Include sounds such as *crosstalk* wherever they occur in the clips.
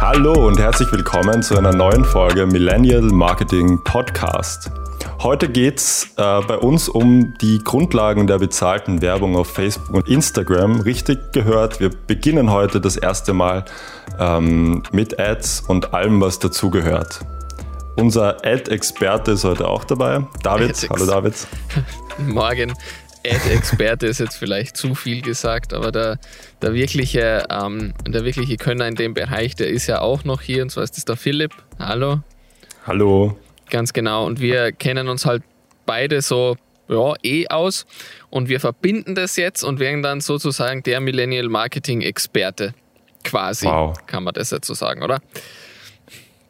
Hallo und herzlich willkommen zu einer neuen Folge Millennial Marketing Podcast. Heute geht's äh, bei uns um die Grundlagen der bezahlten Werbung auf Facebook und Instagram. Richtig gehört, wir beginnen heute das erste Mal ähm, mit Ads und allem, was dazugehört. Unser Ad-Experte ist heute auch dabei. David, hallo David. *laughs* Morgen. Ad-Experte ist jetzt vielleicht zu viel gesagt, aber der, der, wirkliche, ähm, der wirkliche Könner in dem Bereich, der ist ja auch noch hier und zwar ist das der Philipp. Hallo. Hallo. Ganz genau. Und wir kennen uns halt beide so ja, eh aus und wir verbinden das jetzt und werden dann sozusagen der Millennial Marketing Experte. Quasi, wow. kann man das jetzt so sagen, oder?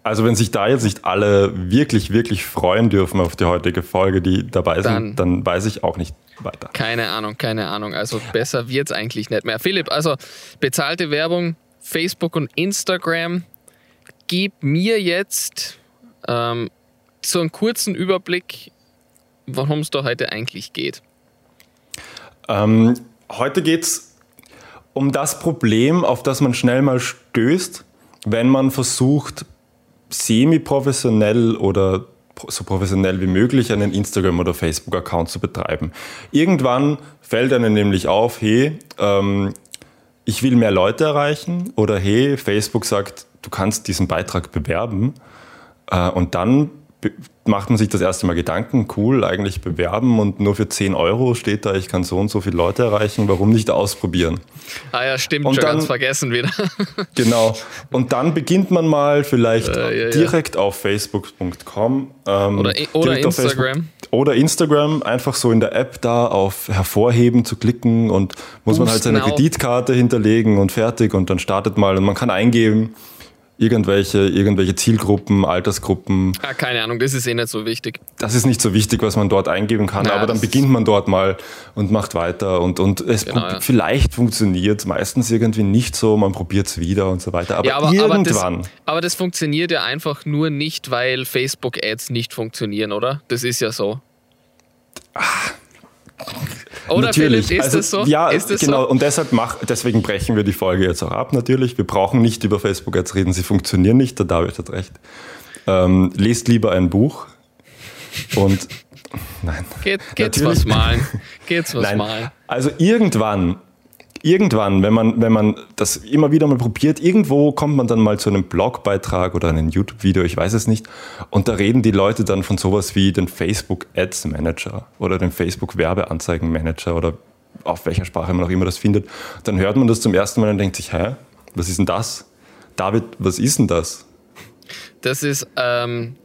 Also wenn sich da jetzt nicht alle wirklich, wirklich freuen dürfen auf die heutige Folge, die dabei sind, dann, dann weiß ich auch nicht weiter. Keine Ahnung, keine Ahnung. Also besser wird es eigentlich nicht mehr. Philipp, also bezahlte Werbung, Facebook und Instagram. Gib mir jetzt ähm, so einen kurzen Überblick, worum es da heute eigentlich geht. Ähm, heute geht es um das Problem, auf das man schnell mal stößt, wenn man versucht, semi-professionell oder so professionell wie möglich einen Instagram- oder Facebook-Account zu betreiben. Irgendwann fällt einem nämlich auf, hey, ähm, ich will mehr Leute erreichen oder hey, Facebook sagt, du kannst diesen Beitrag bewerben. Äh, und dann macht man sich das erste Mal Gedanken, cool, eigentlich bewerben und nur für 10 Euro steht da, ich kann so und so viele Leute erreichen, warum nicht ausprobieren? Ah ja, stimmt, und schon dann, ganz vergessen wieder. *laughs* genau. Und dann beginnt man mal vielleicht äh, ja, direkt ja. auf facebook.com ähm, oder, oder Instagram. oder Instagram, einfach so in der App da auf Hervorheben zu klicken und muss Boost man halt seine Kreditkarte hinterlegen und fertig und dann startet mal und man kann eingeben, irgendwelche, irgendwelche Zielgruppen, Altersgruppen. Ah, keine Ahnung, das ist eh nicht so wichtig. Das ist nicht so wichtig, was man dort eingeben kann, naja, aber dann beginnt man dort mal und macht weiter und, und es genau, ja. vielleicht funktioniert meistens irgendwie nicht so, man probiert es wieder und so weiter. Aber, ja, aber irgendwann. Aber das, aber das funktioniert ja einfach nur nicht, weil Facebook-Ads nicht funktionieren, oder? Das ist ja so. Ach, oder natürlich. Philipp, ist also, das so? Ja, ist das genau. So? Und deshalb mach, deswegen brechen wir die Folge jetzt auch ab. Natürlich, wir brauchen nicht über Facebook jetzt reden. Sie funktionieren nicht. Der David hat recht. Ähm, lest lieber ein Buch und *laughs* nein. Geht, geht's was malen? Geht's was nein. malen? Also irgendwann irgendwann, wenn man, wenn man das immer wieder mal probiert, irgendwo kommt man dann mal zu einem Blogbeitrag oder einem YouTube-Video, ich weiß es nicht, und da reden die Leute dann von sowas wie den Facebook Ads Manager oder den Facebook Werbeanzeigen Manager oder auf welcher Sprache man auch immer das findet. Dann hört man das zum ersten Mal und denkt sich, hä, was ist denn das? David, was ist denn das? Das ist ähm,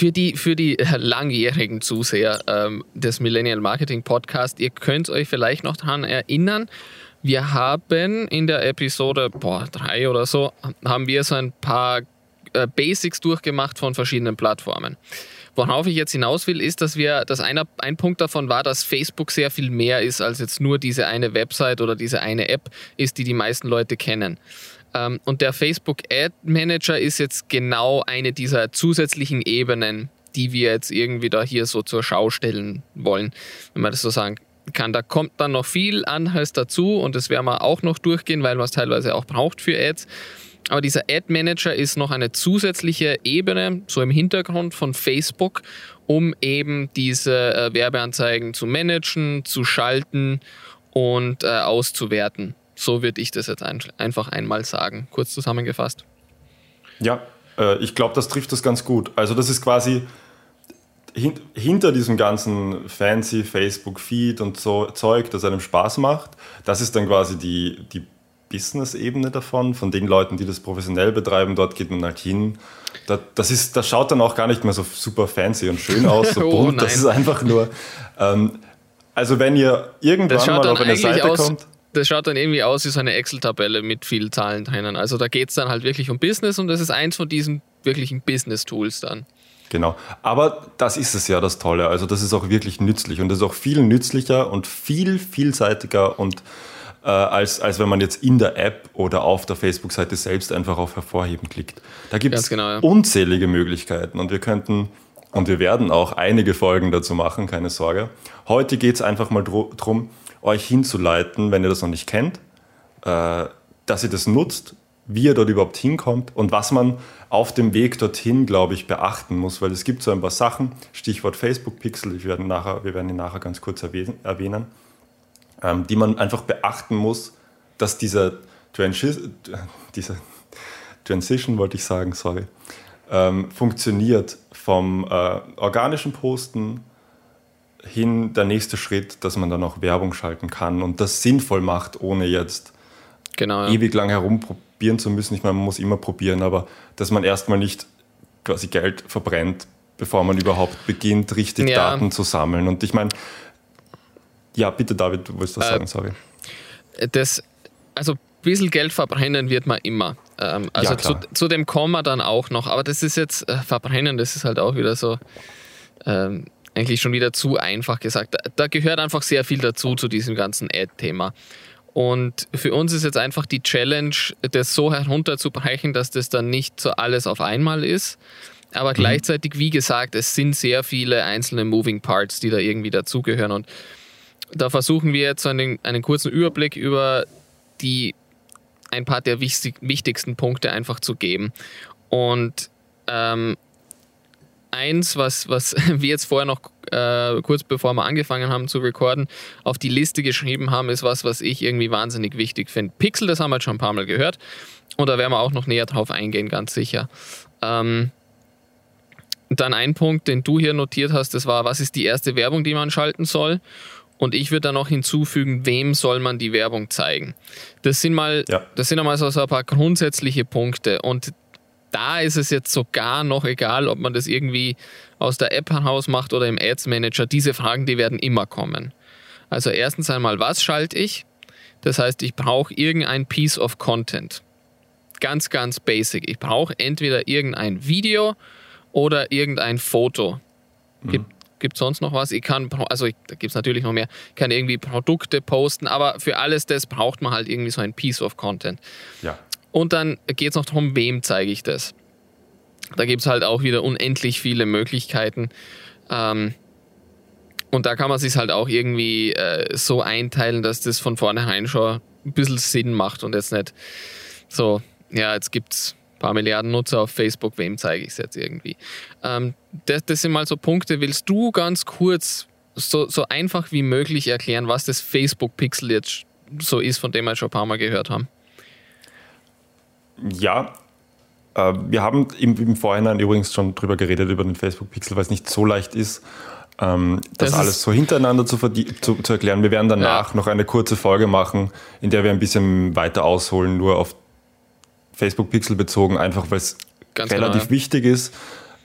für die, für die langjährigen Zuseher ähm, des Millennial Marketing Podcast, ihr könnt euch vielleicht noch daran erinnern, wir haben in der Episode boah, drei oder so, haben wir so ein paar äh, Basics durchgemacht von verschiedenen Plattformen. Worauf ich jetzt hinaus will, ist, dass wir, dass einer, ein Punkt davon war, dass Facebook sehr viel mehr ist als jetzt nur diese eine Website oder diese eine App ist, die die meisten Leute kennen. Ähm, und der Facebook Ad Manager ist jetzt genau eine dieser zusätzlichen Ebenen, die wir jetzt irgendwie da hier so zur Schau stellen wollen, wenn man das so sagen kann. Da kommt dann noch viel anderes dazu und das werden wir auch noch durchgehen, weil man es teilweise auch braucht für Ads. Aber dieser Ad Manager ist noch eine zusätzliche Ebene, so im Hintergrund von Facebook, um eben diese äh, Werbeanzeigen zu managen, zu schalten und äh, auszuwerten. So würde ich das jetzt ein, einfach einmal sagen, kurz zusammengefasst. Ja, äh, ich glaube, das trifft das ganz gut. Also das ist quasi hin, hinter diesem ganzen fancy Facebook-Feed und so Zeug, das einem Spaß macht, das ist dann quasi die, die Business-Ebene davon, von den Leuten, die das professionell betreiben, dort geht man halt hin. Das, das, ist, das schaut dann auch gar nicht mehr so super fancy und schön aus, so *laughs* oh, bunt. Das ist einfach nur. Ähm, also wenn ihr irgendwann mal auf eine Seite kommt das schaut dann irgendwie aus wie so eine Excel-Tabelle mit vielen Zahlen drinnen. Also da geht es dann halt wirklich um Business und das ist eins von diesen wirklichen Business-Tools dann. Genau. Aber das ist es ja das Tolle. Also das ist auch wirklich nützlich und das ist auch viel nützlicher und viel vielseitiger und äh, als, als wenn man jetzt in der App oder auf der Facebook-Seite selbst einfach auf Hervorheben klickt. Da gibt es genau, ja. unzählige Möglichkeiten und wir könnten und wir werden auch einige Folgen dazu machen, keine Sorge. Heute geht es einfach mal darum, euch hinzuleiten, wenn ihr das noch nicht kennt, äh, dass ihr das nutzt, wie er dort überhaupt hinkommt und was man auf dem Weg dorthin, glaube ich, beachten muss, weil es gibt so ein paar Sachen, Stichwort Facebook-Pixel, werde wir werden ihn nachher ganz kurz erwähnen, ähm, die man einfach beachten muss, dass dieser, Transi *laughs* dieser Transition, wollte ich sagen, sorry, ähm, funktioniert vom äh, organischen Posten hin der nächste Schritt, dass man dann auch Werbung schalten kann und das sinnvoll macht, ohne jetzt genau, ja. ewig lang herumprobieren zu müssen. Ich meine, man muss immer probieren, aber dass man erstmal nicht quasi Geld verbrennt, bevor man überhaupt beginnt, richtig ja. Daten zu sammeln. Und ich meine, ja, bitte David, du wolltest das äh, sagen, sorry. Das, also ein bisschen Geld verbrennen wird man immer. Ähm, also ja, zu, zu, dem kommen wir dann auch noch, aber das ist jetzt äh, verbrennen, das ist halt auch wieder so. Ähm, eigentlich schon wieder zu einfach gesagt. Da, da gehört einfach sehr viel dazu zu diesem ganzen Ad-Thema. Und für uns ist jetzt einfach die Challenge, das so herunterzubrechen, dass das dann nicht so alles auf einmal ist. Aber mhm. gleichzeitig, wie gesagt, es sind sehr viele einzelne Moving Parts, die da irgendwie dazugehören. Und da versuchen wir jetzt einen, einen kurzen Überblick über die ein paar der wichtig, wichtigsten Punkte einfach zu geben. Und ähm, eins, was, was *laughs* wir jetzt vorher noch äh, kurz bevor wir angefangen haben zu recorden, auf die Liste geschrieben haben, ist was, was ich irgendwie wahnsinnig wichtig finde. Pixel, das haben wir jetzt schon ein paar Mal gehört. Und da werden wir auch noch näher drauf eingehen, ganz sicher. Ähm, dann ein Punkt, den du hier notiert hast, das war, was ist die erste Werbung, die man schalten soll? Und ich würde da noch hinzufügen, wem soll man die Werbung zeigen? Das sind mal, ja. das sind einmal so, so ein paar grundsätzliche Punkte. Und da ist es jetzt sogar noch egal, ob man das irgendwie aus der App heraus macht oder im Ads Manager. Diese Fragen, die werden immer kommen. Also erstens einmal, was schalte ich? Das heißt, ich brauche irgendein Piece of Content. Ganz, ganz basic. Ich brauche entweder irgendein Video oder irgendein Foto. Gibt, mhm. gibt sonst noch was? Ich kann, also ich, da gibt es natürlich noch mehr, ich kann irgendwie Produkte posten, aber für alles das braucht man halt irgendwie so ein Piece of Content. Ja. Und dann geht es noch darum, wem zeige ich das. Da gibt es halt auch wieder unendlich viele Möglichkeiten. Ähm, und da kann man sich halt auch irgendwie äh, so einteilen, dass das von vornherein schon ein bisschen Sinn macht und jetzt nicht so, ja, jetzt gibt es ein paar Milliarden Nutzer auf Facebook, wem zeige ich es jetzt irgendwie. Ähm, das, das sind mal so Punkte. Willst du ganz kurz so, so einfach wie möglich erklären, was das Facebook-Pixel jetzt so ist, von dem wir schon ein paar Mal gehört haben? Ja, äh, wir haben im, im, Vorhinein übrigens schon drüber geredet, über den Facebook-Pixel, weil es nicht so leicht ist, ähm, das, das alles so hintereinander zu, zu, zu, erklären. Wir werden danach ja. noch eine kurze Folge machen, in der wir ein bisschen weiter ausholen, nur auf Facebook-Pixel bezogen, einfach weil es relativ genau, wichtig ist,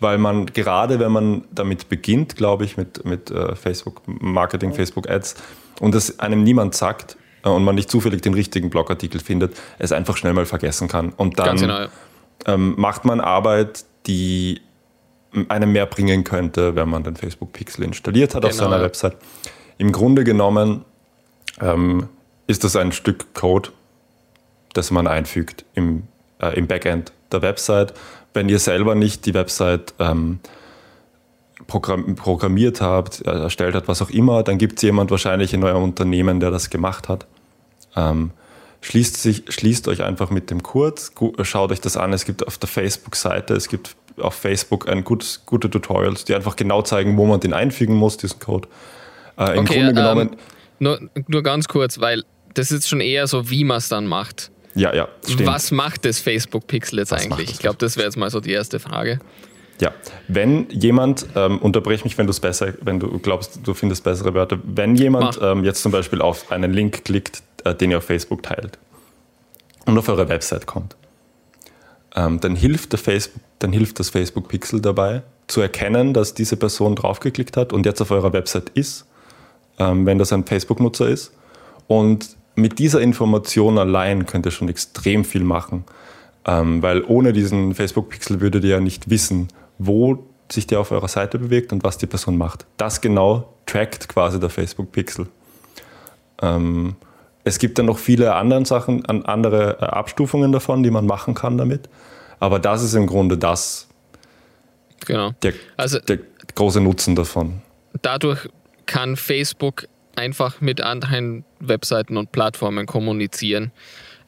weil man gerade, wenn man damit beginnt, glaube ich, mit, mit äh, Facebook-Marketing, Facebook-Ads, und es einem niemand sagt, und man nicht zufällig den richtigen Blogartikel findet, es einfach schnell mal vergessen kann. Und dann genau. ähm, macht man Arbeit, die einem mehr bringen könnte, wenn man den Facebook Pixel installiert hat genau. auf seiner Website. Im Grunde genommen ähm, ist das ein Stück Code, das man einfügt im, äh, im Backend der Website. Wenn ihr selber nicht die Website ähm, programmiert habt, erstellt hat, was auch immer, dann gibt es jemand wahrscheinlich in eurem Unternehmen, der das gemacht hat. Ähm, schließt, sich, schließt euch einfach mit dem Kurs, schaut euch das an. Es gibt auf der Facebook-Seite, es gibt auf Facebook ein gutes, gute Tutorials, die einfach genau zeigen, wo man den einfügen muss, diesen Code. Äh, Im okay, Grunde genommen. Ähm, nur, nur ganz kurz, weil das ist schon eher so, wie man es dann macht. Ja, ja. Stimmt. Was macht das Facebook-Pixel jetzt Was eigentlich? Ich glaube, das wäre jetzt mal so die erste Frage. Ja, wenn jemand, ähm, unterbrech mich, wenn du es besser, wenn du glaubst, du findest bessere Wörter, wenn jemand ähm, jetzt zum Beispiel auf einen Link klickt, den ihr auf Facebook teilt und auf eure Website kommt, ähm, dann, hilft der Facebook, dann hilft das Facebook Pixel dabei, zu erkennen, dass diese Person draufgeklickt hat und jetzt auf eurer Website ist, ähm, wenn das ein Facebook-Nutzer ist. Und mit dieser Information allein könnt ihr schon extrem viel machen, ähm, weil ohne diesen Facebook-Pixel würdet ihr ja nicht wissen, wo sich der auf eurer Seite bewegt und was die Person macht. Das genau trackt quasi der Facebook-Pixel. Ähm, es gibt dann noch viele andere Sachen, andere äh, Abstufungen davon, die man machen kann damit. Aber das ist im Grunde das, genau. der, also, der große Nutzen davon. Dadurch kann Facebook einfach mit anderen Webseiten und Plattformen kommunizieren.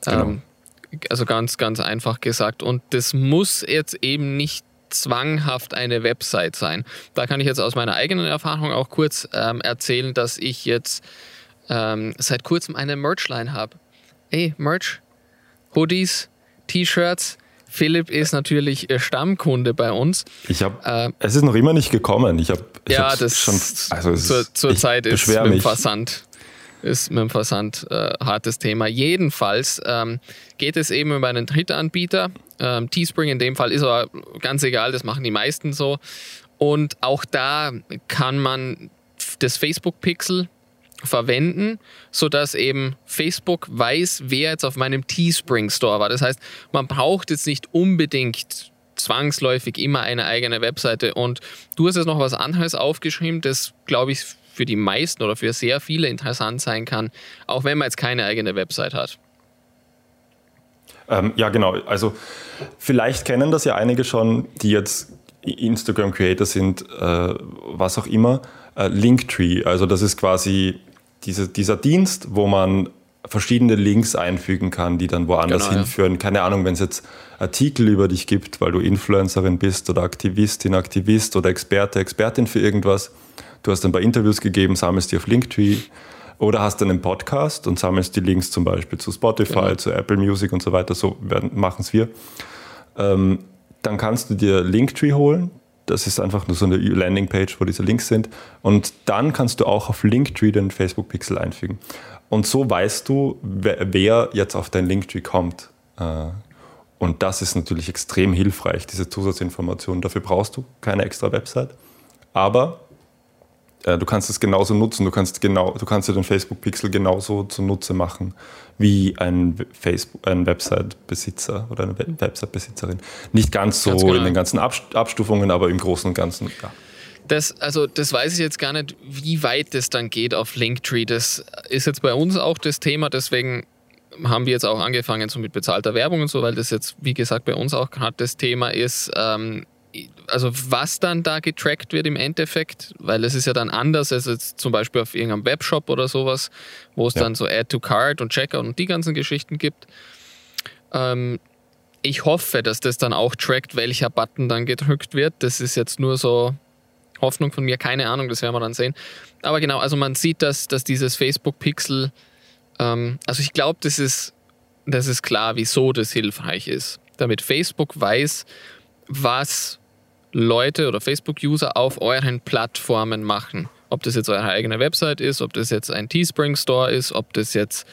Genau. Ähm, Also ganz, ganz einfach gesagt. Und das muss jetzt eben nicht zwanghaft eine Website sein. Da kann ich jetzt aus meiner eigenen Erfahrung auch kurz ähm, erzählen, dass ich jetzt ähm, seit kurzem eine Merchline habe. Ey, Merch, Hoodies, T-Shirts. Philipp ist natürlich äh, Stammkunde bei uns. Ich habe, äh, es ist noch immer nicht gekommen. Ich habe, ja, das schon, also zur, zur Zeit ist mit dem Versand ist mit dem Versand äh, hartes Thema. Jedenfalls ähm, geht es eben über einen Drittanbieter. Ähm, Teespring in dem Fall ist aber ganz egal, das machen die meisten so. Und auch da kann man das Facebook-Pixel verwenden, sodass eben Facebook weiß, wer jetzt auf meinem Teespring Store war. Das heißt, man braucht jetzt nicht unbedingt zwangsläufig immer eine eigene Webseite. Und du hast jetzt noch was anderes aufgeschrieben, das glaube ich für die meisten oder für sehr viele interessant sein kann, auch wenn man jetzt keine eigene Website hat. Ähm, ja, genau. Also vielleicht kennen das ja einige schon, die jetzt Instagram-Creator sind, äh, was auch immer. Äh, Linktree, also das ist quasi diese, dieser Dienst, wo man verschiedene Links einfügen kann, die dann woanders genau, hinführen. Ja. Keine Ahnung, wenn es jetzt Artikel über dich gibt, weil du Influencerin bist oder Aktivistin, Aktivist oder Experte, Expertin für irgendwas. Du hast ein paar Interviews gegeben, sammelst die auf Linktree oder hast dann einen Podcast und sammelst die Links zum Beispiel zu Spotify, genau. zu Apple Music und so weiter. So machen es wir. Ähm, dann kannst du dir Linktree holen. Das ist einfach nur so eine Landingpage, wo diese Links sind. Und dann kannst du auch auf Linktree den Facebook Pixel einfügen. Und so weißt du, wer, jetzt auf dein Linktree kommt. Äh, und das ist natürlich extrem hilfreich, diese Zusatzinformationen. Dafür brauchst du keine extra Website. Aber äh, du kannst es genauso nutzen. Du kannst, genau, du kannst dir den Facebook-Pixel genauso zunutze machen wie ein, Facebook, ein Website-Besitzer oder eine Website-Besitzerin. Nicht ganz so ganz genau. in den ganzen Abstufungen, aber im Großen und Ganzen, ja. Das, also das weiß ich jetzt gar nicht, wie weit das dann geht auf Linktree. Das ist jetzt bei uns auch das Thema, deswegen haben wir jetzt auch angefangen so mit bezahlter Werbung und so, weil das jetzt, wie gesagt, bei uns auch gerade das Thema ist. Ähm, also was dann da getrackt wird im Endeffekt, weil es ist ja dann anders als jetzt zum Beispiel auf irgendeinem Webshop oder sowas, wo es ja. dann so Add to Card und Checkout und die ganzen Geschichten gibt. Ähm, ich hoffe, dass das dann auch trackt, welcher Button dann gedrückt wird. Das ist jetzt nur so Hoffnung von mir, keine Ahnung, das werden wir dann sehen. Aber genau, also man sieht, dass, dass dieses Facebook-Pixel, ähm, also ich glaube, das ist, das ist klar, wieso das hilfreich ist. Damit Facebook weiß, was Leute oder Facebook-User auf euren Plattformen machen. Ob das jetzt eure eigene Website ist, ob das jetzt ein Teespring-Store ist, ob das jetzt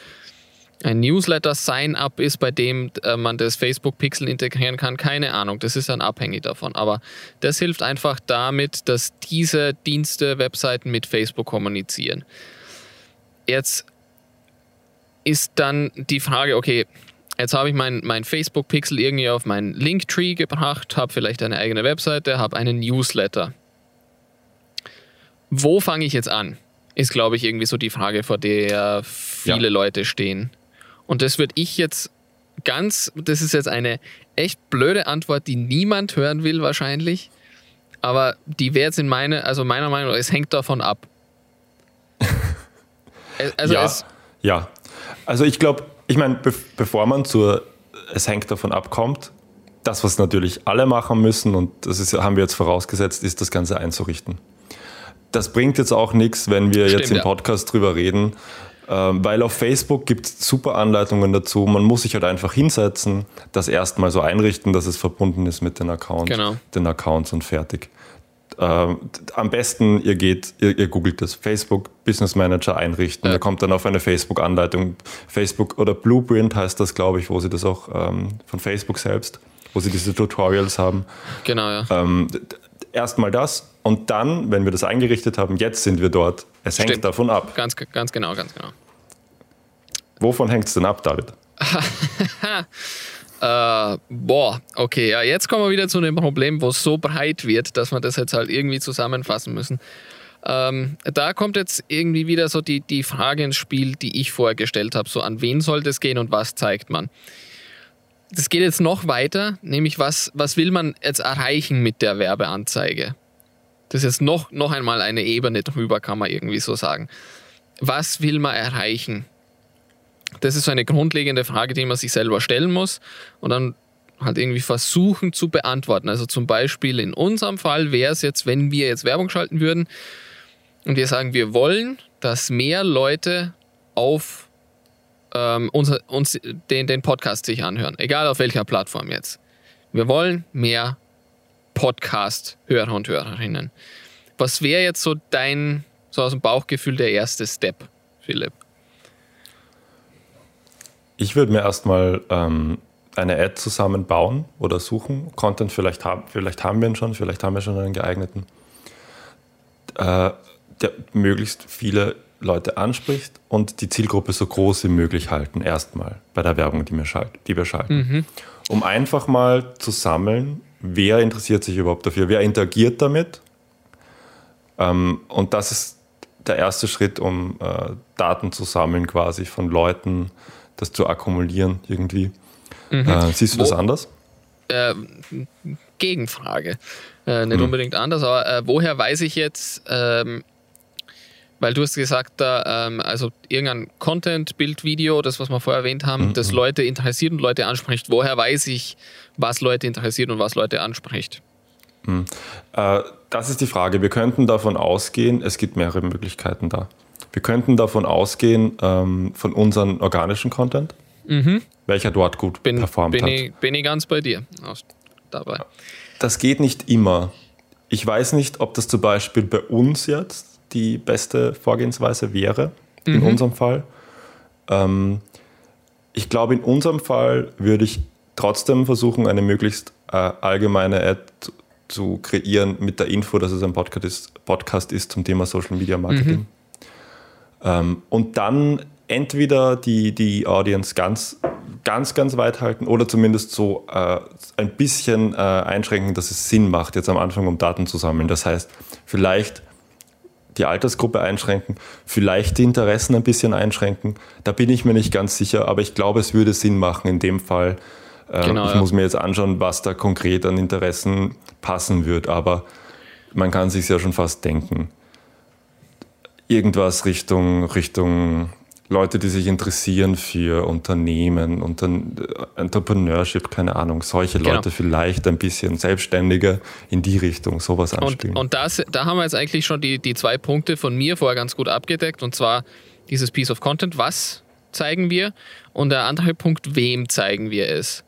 ein Newsletter-Sign-up ist, bei dem äh, man das Facebook-Pixel integrieren kann, keine Ahnung. Das ist dann abhängig davon. Aber das hilft einfach damit, dass diese Dienste, Webseiten mit Facebook kommunizieren. Jetzt ist dann die Frage, okay, Jetzt habe ich mein, mein Facebook-Pixel irgendwie auf meinen Linktree gebracht, habe vielleicht eine eigene Webseite, habe einen Newsletter. Wo fange ich jetzt an? Ist, glaube ich, irgendwie so die Frage, vor der viele ja. Leute stehen. Und das würde ich jetzt ganz, das ist jetzt eine echt blöde Antwort, die niemand hören will wahrscheinlich. Aber die wäre jetzt in meine, also meiner Meinung nach, es hängt davon ab. *laughs* also ja, ja. Also ich glaube, ich meine, be bevor man zur Es hängt davon abkommt, das, was natürlich alle machen müssen, und das ist, haben wir jetzt vorausgesetzt, ist das Ganze einzurichten. Das bringt jetzt auch nichts, wenn wir Stimmt, jetzt im Podcast ja. drüber reden, ähm, weil auf Facebook gibt es super Anleitungen dazu. Man muss sich halt einfach hinsetzen, das erstmal so einrichten, dass es verbunden ist mit den, Account, genau. den Accounts und fertig. Äh, am besten, ihr geht, ihr, ihr, googelt das Facebook Business Manager einrichten. Ja. Ihr kommt dann auf eine Facebook-Anleitung. Facebook oder Blueprint heißt das, glaube ich, wo sie das auch ähm, von Facebook selbst, wo sie diese Tutorials haben. Genau, ja. Ähm, Erstmal das und dann, wenn wir das eingerichtet haben, jetzt sind wir dort. Es Stimmt. hängt davon ab. Ganz, ganz genau, ganz genau. Wovon hängt es denn ab, David? *laughs* Äh, boah, okay, ja, jetzt kommen wir wieder zu dem Problem, wo es so breit wird, dass wir das jetzt halt irgendwie zusammenfassen müssen. Ähm, da kommt jetzt irgendwie wieder so die, die Frage ins Spiel, die ich vorher gestellt habe: so an wen soll das gehen und was zeigt man? Das geht jetzt noch weiter, nämlich was, was will man jetzt erreichen mit der Werbeanzeige? Das ist jetzt noch, noch einmal eine Ebene drüber, kann man irgendwie so sagen. Was will man erreichen? Das ist so eine grundlegende Frage, die man sich selber stellen muss und dann halt irgendwie versuchen zu beantworten. Also zum Beispiel in unserem Fall wäre es jetzt, wenn wir jetzt Werbung schalten würden und wir sagen, wir wollen, dass mehr Leute auf ähm, unser, uns den, den Podcast sich anhören, egal auf welcher Plattform jetzt. Wir wollen mehr Podcast-Hörer und Hörerinnen. Was wäre jetzt so dein, so aus dem Bauchgefühl, der erste Step, Philipp? Ich würde mir erstmal ähm, eine Ad zusammenbauen oder suchen. Content vielleicht haben, vielleicht haben wir ihn schon, vielleicht haben wir schon einen geeigneten, äh, der möglichst viele Leute anspricht und die Zielgruppe so groß wie möglich halten, erstmal bei der Werbung, die wir, schalt, die wir schalten. Mhm. Um einfach mal zu sammeln, wer interessiert sich überhaupt dafür, wer interagiert damit. Ähm, und das ist der erste Schritt, um äh, Daten zu sammeln, quasi von Leuten, das zu akkumulieren irgendwie. Mhm. Äh, siehst du Wo, das anders? Äh, Gegenfrage. Äh, nicht mhm. unbedingt anders, aber äh, woher weiß ich jetzt, ähm, weil du hast gesagt, da, ähm, also irgendein Content, Bild, Video, das, was wir vorher erwähnt haben, mhm. das Leute interessiert und Leute anspricht. Woher weiß ich, was Leute interessiert und was Leute anspricht? Mhm. Äh, das ist die Frage. Wir könnten davon ausgehen, es gibt mehrere Möglichkeiten da. Wir könnten davon ausgehen, ähm, von unserem organischen Content, mhm. welcher dort gut bin, performt bin hat. Ich, bin ich ganz bei dir dabei. Das geht nicht immer. Ich weiß nicht, ob das zum Beispiel bei uns jetzt die beste Vorgehensweise wäre, in mhm. unserem Fall. Ähm, ich glaube, in unserem Fall würde ich trotzdem versuchen, eine möglichst äh, allgemeine Ad zu kreieren mit der Info, dass es ein Podcast ist, Podcast ist zum Thema Social Media Marketing. Mhm. Ähm, und dann entweder die, die Audience ganz, ganz, ganz weit halten oder zumindest so äh, ein bisschen äh, einschränken, dass es Sinn macht, jetzt am Anfang um Daten zu sammeln. Das heißt, vielleicht die Altersgruppe einschränken, vielleicht die Interessen ein bisschen einschränken. Da bin ich mir nicht ganz sicher, aber ich glaube, es würde Sinn machen in dem Fall. Äh, genau, ich ja. muss mir jetzt anschauen, was da konkret an Interessen passen wird, aber man kann sich ja schon fast denken. Irgendwas Richtung, Richtung Leute, die sich interessieren für Unternehmen, Unter Entrepreneurship, keine Ahnung, solche genau. Leute vielleicht ein bisschen selbstständiger in die Richtung, sowas anspielen. Und, und das, da haben wir jetzt eigentlich schon die, die zwei Punkte von mir vorher ganz gut abgedeckt, und zwar dieses Piece of Content, was zeigen wir, und der andere Punkt, wem zeigen wir es.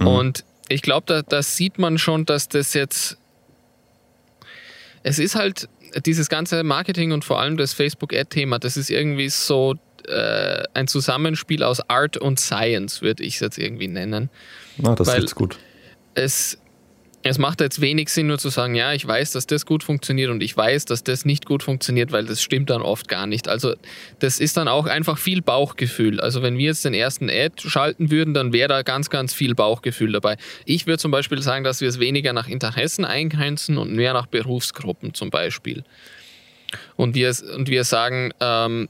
Mhm. Und ich glaube, da, da sieht man schon, dass das jetzt, es ist halt dieses ganze Marketing und vor allem das Facebook-Ad-Thema, das ist irgendwie so äh, ein Zusammenspiel aus Art und Science, würde ich es jetzt irgendwie nennen. Na, das ist gut. Es, es macht jetzt wenig Sinn, nur zu sagen, ja, ich weiß, dass das gut funktioniert und ich weiß, dass das nicht gut funktioniert, weil das stimmt dann oft gar nicht. Also das ist dann auch einfach viel Bauchgefühl. Also wenn wir jetzt den ersten Ad schalten würden, dann wäre da ganz, ganz viel Bauchgefühl dabei. Ich würde zum Beispiel sagen, dass wir es weniger nach Interessen eingrenzen und mehr nach Berufsgruppen zum Beispiel. Und wir, und wir sagen, ähm,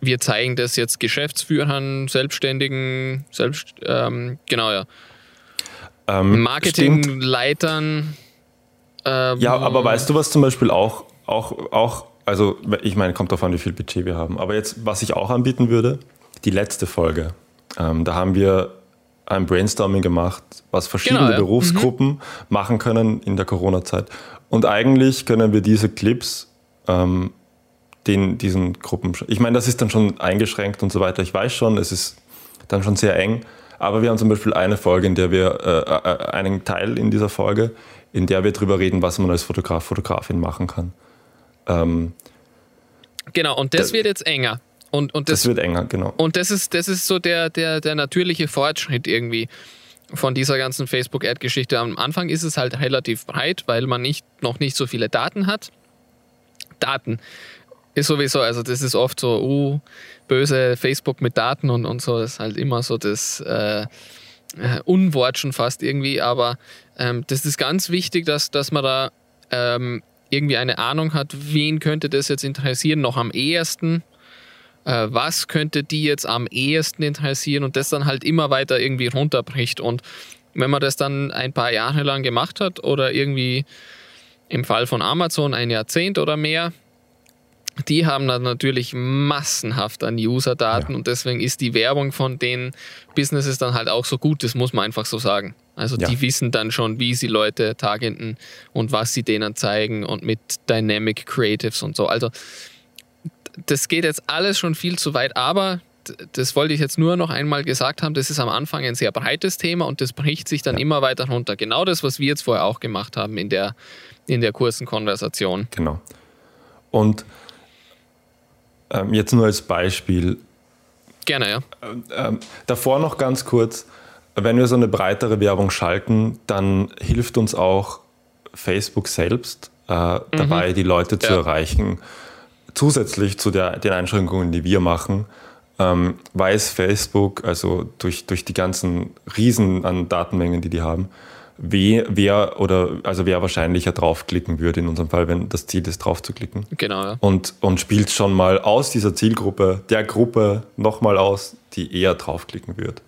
wir zeigen das jetzt Geschäftsführern, Selbstständigen, selbst, ähm, genau ja. Ähm, Marketingleitern. Ähm, ja, aber weißt du, was zum Beispiel auch, auch, auch, also ich meine, kommt darauf an, wie viel Budget wir haben. Aber jetzt, was ich auch anbieten würde, die letzte Folge. Ähm, da haben wir ein Brainstorming gemacht, was verschiedene genau, ja. Berufsgruppen mhm. machen können in der Corona-Zeit. Und eigentlich können wir diese Clips ähm, den, diesen Gruppen. Ich meine, das ist dann schon eingeschränkt und so weiter. Ich weiß schon, es ist dann schon sehr eng. Aber wir haben zum Beispiel eine Folge, in der wir, äh, äh, einen Teil in dieser Folge, in der wir darüber reden, was man als Fotograf, Fotografin machen kann. Ähm, genau, und das da, wird jetzt enger. Und, und das, das, wird enger, genau. Und das ist, das ist so der, der, der natürliche Fortschritt irgendwie von dieser ganzen Facebook-Ad-Geschichte. Am Anfang ist es halt relativ breit, weil man nicht, noch nicht so viele Daten hat. Daten ist sowieso, also das ist oft so, uh, böse Facebook mit Daten und, und so, ist halt immer so das äh, äh, Unwort schon fast irgendwie, aber ähm, das ist ganz wichtig, dass, dass man da ähm, irgendwie eine Ahnung hat, wen könnte das jetzt interessieren, noch am ehesten, äh, was könnte die jetzt am ehesten interessieren? Und das dann halt immer weiter irgendwie runterbricht. Und wenn man das dann ein paar Jahre lang gemacht hat oder irgendwie im Fall von Amazon ein Jahrzehnt oder mehr, die haben dann natürlich massenhaft an User-Daten Ja. und deswegen ist die Werbung von den Businesses dann halt auch so gut, das muss man einfach so sagen. Also Ja. die wissen dann schon, wie sie Leute targeten und was sie denen zeigen und mit Dynamic Creatives und so. Also das geht jetzt alles schon viel zu weit, aber das wollte ich jetzt nur noch einmal gesagt haben, das ist am Anfang ein sehr breites Thema und das bricht sich dann Ja. immer weiter runter. Genau das, was wir jetzt vorher auch gemacht haben in der, in der kurzen Konversation. Genau. Und ähm, jetzt nur als Beispiel, Gerne, ja. Ähm, davor noch ganz kurz, wenn wir so eine breitere Werbung schalten, dann hilft uns auch Facebook selbst äh, dabei, die Leute zu Ja. erreichen. Zusätzlich zu der, den Einschränkungen, die wir machen, ähm, weiß Facebook, also durch, durch die ganzen Riesen an Datenmengen, die die haben, wer, wer oder also wer wahrscheinlicher draufklicken würde in unserem Fall, wenn das Ziel ist, draufzuklicken Genau, ja. und, und spielt schon mal aus dieser Zielgruppe, der Gruppe nochmal aus, die eher draufklicken wird.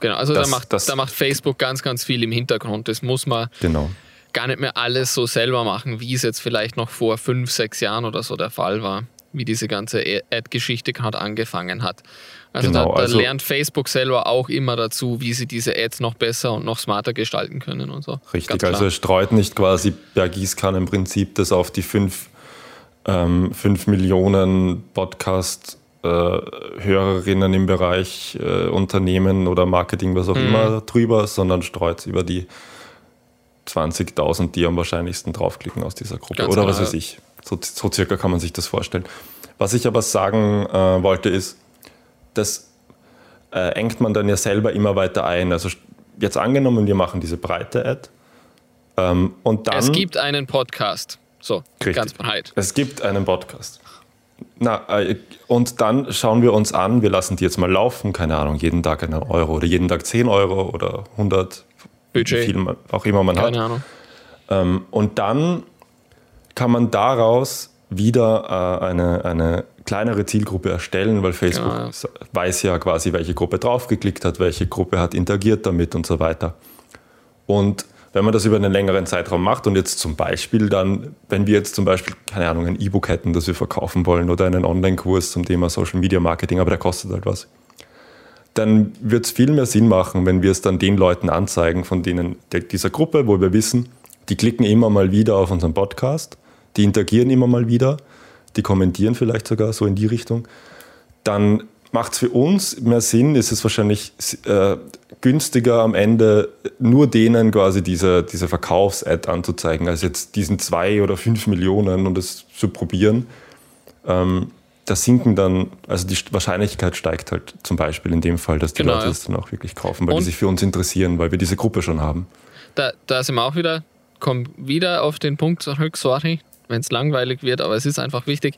Genau, also Das- da, macht, das- da macht Facebook ganz, ganz viel im Hintergrund. Das muss man Genau. gar nicht mehr alles so selber machen, wie es jetzt vielleicht noch vor fünf, sechs Jahren oder so der Fall war, wie diese ganze Ad-Geschichte gerade angefangen hat. Also, Genau, da, da also- lernt Facebook selber auch immer dazu, wie sie diese Ads noch besser und noch smarter gestalten können und so. Richtig, also er streut nicht quasi per Gießkanne im Prinzip das auf die 5 ähm, fünf Millionen Podcast-Hörerinnen im Bereich äh, Unternehmen oder Marketing, was auch Mhm. immer, drüber, sondern streut es über die 20.000, die am wahrscheinlichsten draufklicken aus dieser Gruppe. Ganz oder genau, was weiß ich. So, so circa kann man sich das vorstellen. Was ich aber sagen äh, wollte, ist, das äh, engt man dann ja selber immer weiter ein. Also jetzt angenommen, wir machen diese breite Ad ähm, und dann es gibt einen Podcast. So, Richtig. ganz breit. es gibt einen Podcast. Na, äh, und dann schauen wir uns an, wir lassen die jetzt mal laufen, keine Ahnung, jeden Tag einen Euro oder jeden Tag 10 Euro oder 100, Budget. wie viel man, auch immer man hat. Keine Ahnung. Ähm, und dann kann man daraus wieder äh, eine, eine kleinere Zielgruppe erstellen, weil Facebook Genau, ja. weiß ja quasi, welche Gruppe draufgeklickt hat, welche Gruppe hat interagiert damit und so weiter. Und wenn man das über einen längeren Zeitraum macht und jetzt zum Beispiel dann, wenn wir jetzt zum Beispiel, keine Ahnung, ein E-Book hätten, das wir verkaufen wollen oder einen Online-Kurs zum Thema Social Media Marketing, aber der kostet halt was, dann wird es viel mehr Sinn machen, wenn wir es dann den Leuten anzeigen, von denen der, dieser Gruppe, wo wir wissen, die klicken immer mal wieder auf unseren Podcast, die interagieren immer mal wieder, die kommentieren vielleicht sogar so in die Richtung, dann macht es für uns mehr Sinn, ist es wahrscheinlich äh, günstiger am Ende nur denen quasi diese, diese Verkaufs-Ad anzuzeigen, als jetzt diesen zwei oder fünf Millionen und das zu probieren. Ähm, da sinken dann, also die Wahrscheinlichkeit steigt halt zum Beispiel in dem Fall, dass die Genau, Leute das dann auch wirklich kaufen, weil Und- die sich für uns interessieren, weil wir diese Gruppe schon haben. Da, da sind wir auch wieder, kommen wieder auf den Punkt zurück, sorry, wenn es langweilig wird, aber es ist einfach wichtig.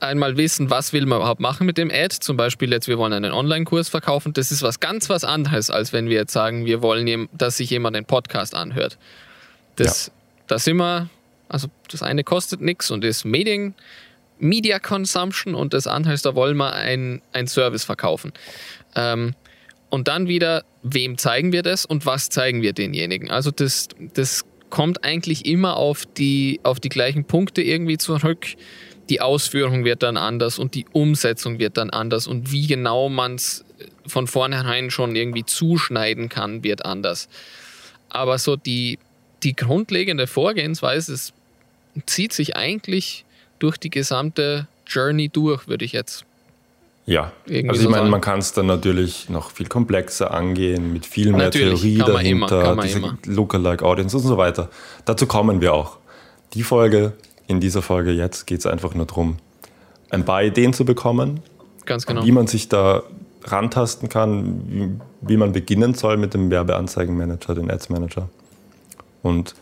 Einmal wissen, was will man überhaupt machen mit dem Ad. Zum Beispiel jetzt, wir wollen einen Online-Kurs verkaufen. Das ist was ganz was anderes, als wenn wir jetzt sagen, wir wollen, dass sich jemand den Podcast anhört. Das, da sind wir, also das eine kostet nichts und ist Medien, Media Consumption und das andere ist, da wollen wir ein, ein Service verkaufen. Ähm, und dann wieder, wem zeigen wir das und was zeigen wir denjenigen? Also das, das kommt eigentlich immer auf die, auf die gleichen Punkte irgendwie zurück. Die Ausführung wird dann anders und die Umsetzung wird dann anders und wie genau man es von vornherein schon irgendwie zuschneiden kann, wird anders. Aber so die, die grundlegende Vorgehensweise es zieht sich eigentlich durch die gesamte Journey durch, würde ich jetzt Ja, Irgendwie also ich so meine, man kann es dann natürlich noch viel komplexer angehen, mit viel mehr Natürlich, Theorie immer, dahinter, man diese immer. Lookalike Audience und so weiter. Dazu kommen wir auch. Die Folge, in dieser Folge jetzt, geht es einfach nur darum, ein paar Ideen zu bekommen, ganz genau. wie man sich da rantasten kann, wie, wie man beginnen soll mit dem Werbeanzeigenmanager, den Ads Manager. Und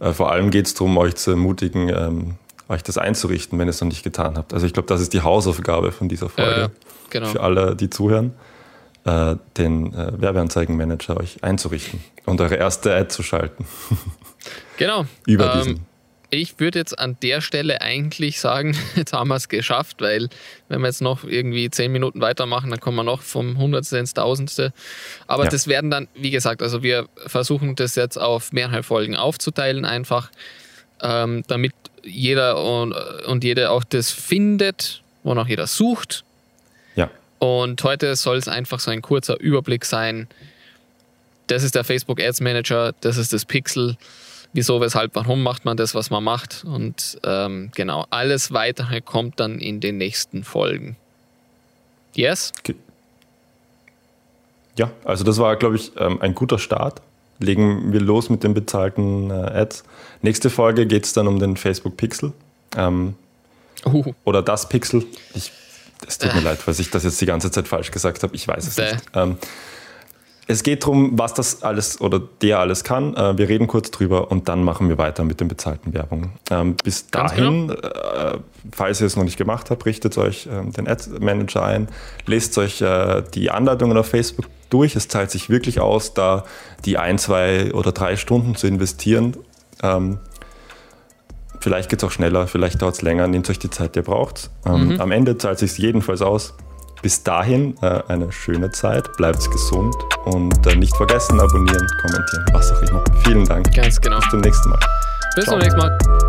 äh, vor allem geht es darum, euch zu ermutigen, ähm, euch das einzurichten, wenn ihr es noch nicht getan habt. Also ich glaube, das ist die Hausaufgabe von dieser Folge Äh, genau. für alle, die zuhören, äh, den äh, Werbeanzeigenmanager euch einzurichten und eure erste Ad zu schalten *laughs* Genau. über Ähm, diesen. Ich würde jetzt an der Stelle eigentlich sagen, *laughs* jetzt haben wir es geschafft, weil wenn wir jetzt noch irgendwie zehn Minuten weitermachen, dann kommen wir noch vom Hundertste ins Tausendste. Aber Ja. das werden dann, wie gesagt, also wir versuchen das jetzt auf mehrere Folgen aufzuteilen, einfach, ähm, damit jeder und, und jede auch das findet, wonach jeder sucht. Ja. Und heute soll es einfach so ein kurzer Überblick sein. Das ist der Facebook Ads Manager, das ist das Pixel. Wieso, weshalb, warum macht man das, was man macht? Und ähm, genau, alles weitere kommt dann in den nächsten Folgen. Yes? Okay. Ja, also das war, glaube ich, ähm, ein guter Start. Legen wir los mit den bezahlten äh, Ads. Nächste Folge geht es dann um den Facebook Pixel. Ähm, uh. Oder das Pixel. Ich, es tut mir äh. leid, weil ich das jetzt die ganze Zeit falsch gesagt habe. Ich weiß es Bäh. nicht. Ähm, es geht darum, was das alles oder der alles kann. Äh, wir reden kurz drüber und dann machen wir weiter mit den bezahlten Werbungen. Ähm, bis dahin, genau. äh, falls ihr es noch nicht gemacht habt, richtet euch äh, den Ad Manager ein, lest euch äh, die Anleitungen auf Facebook durch. Es zahlt sich wirklich aus, da die ein, zwei oder drei Stunden zu investieren. Ähm, vielleicht geht es auch schneller, vielleicht dauert es länger. Nehmt euch die Zeit, die ihr braucht. Ähm, mhm. Am Ende zahlt es sich jedenfalls aus. Bis dahin äh, eine schöne Zeit, bleibt gesund und äh, nicht vergessen, abonnieren, kommentieren, was auch immer. Vielen Dank. Ganz genau. Bis zum nächsten Mal. Bis Ciao. zum nächsten Mal.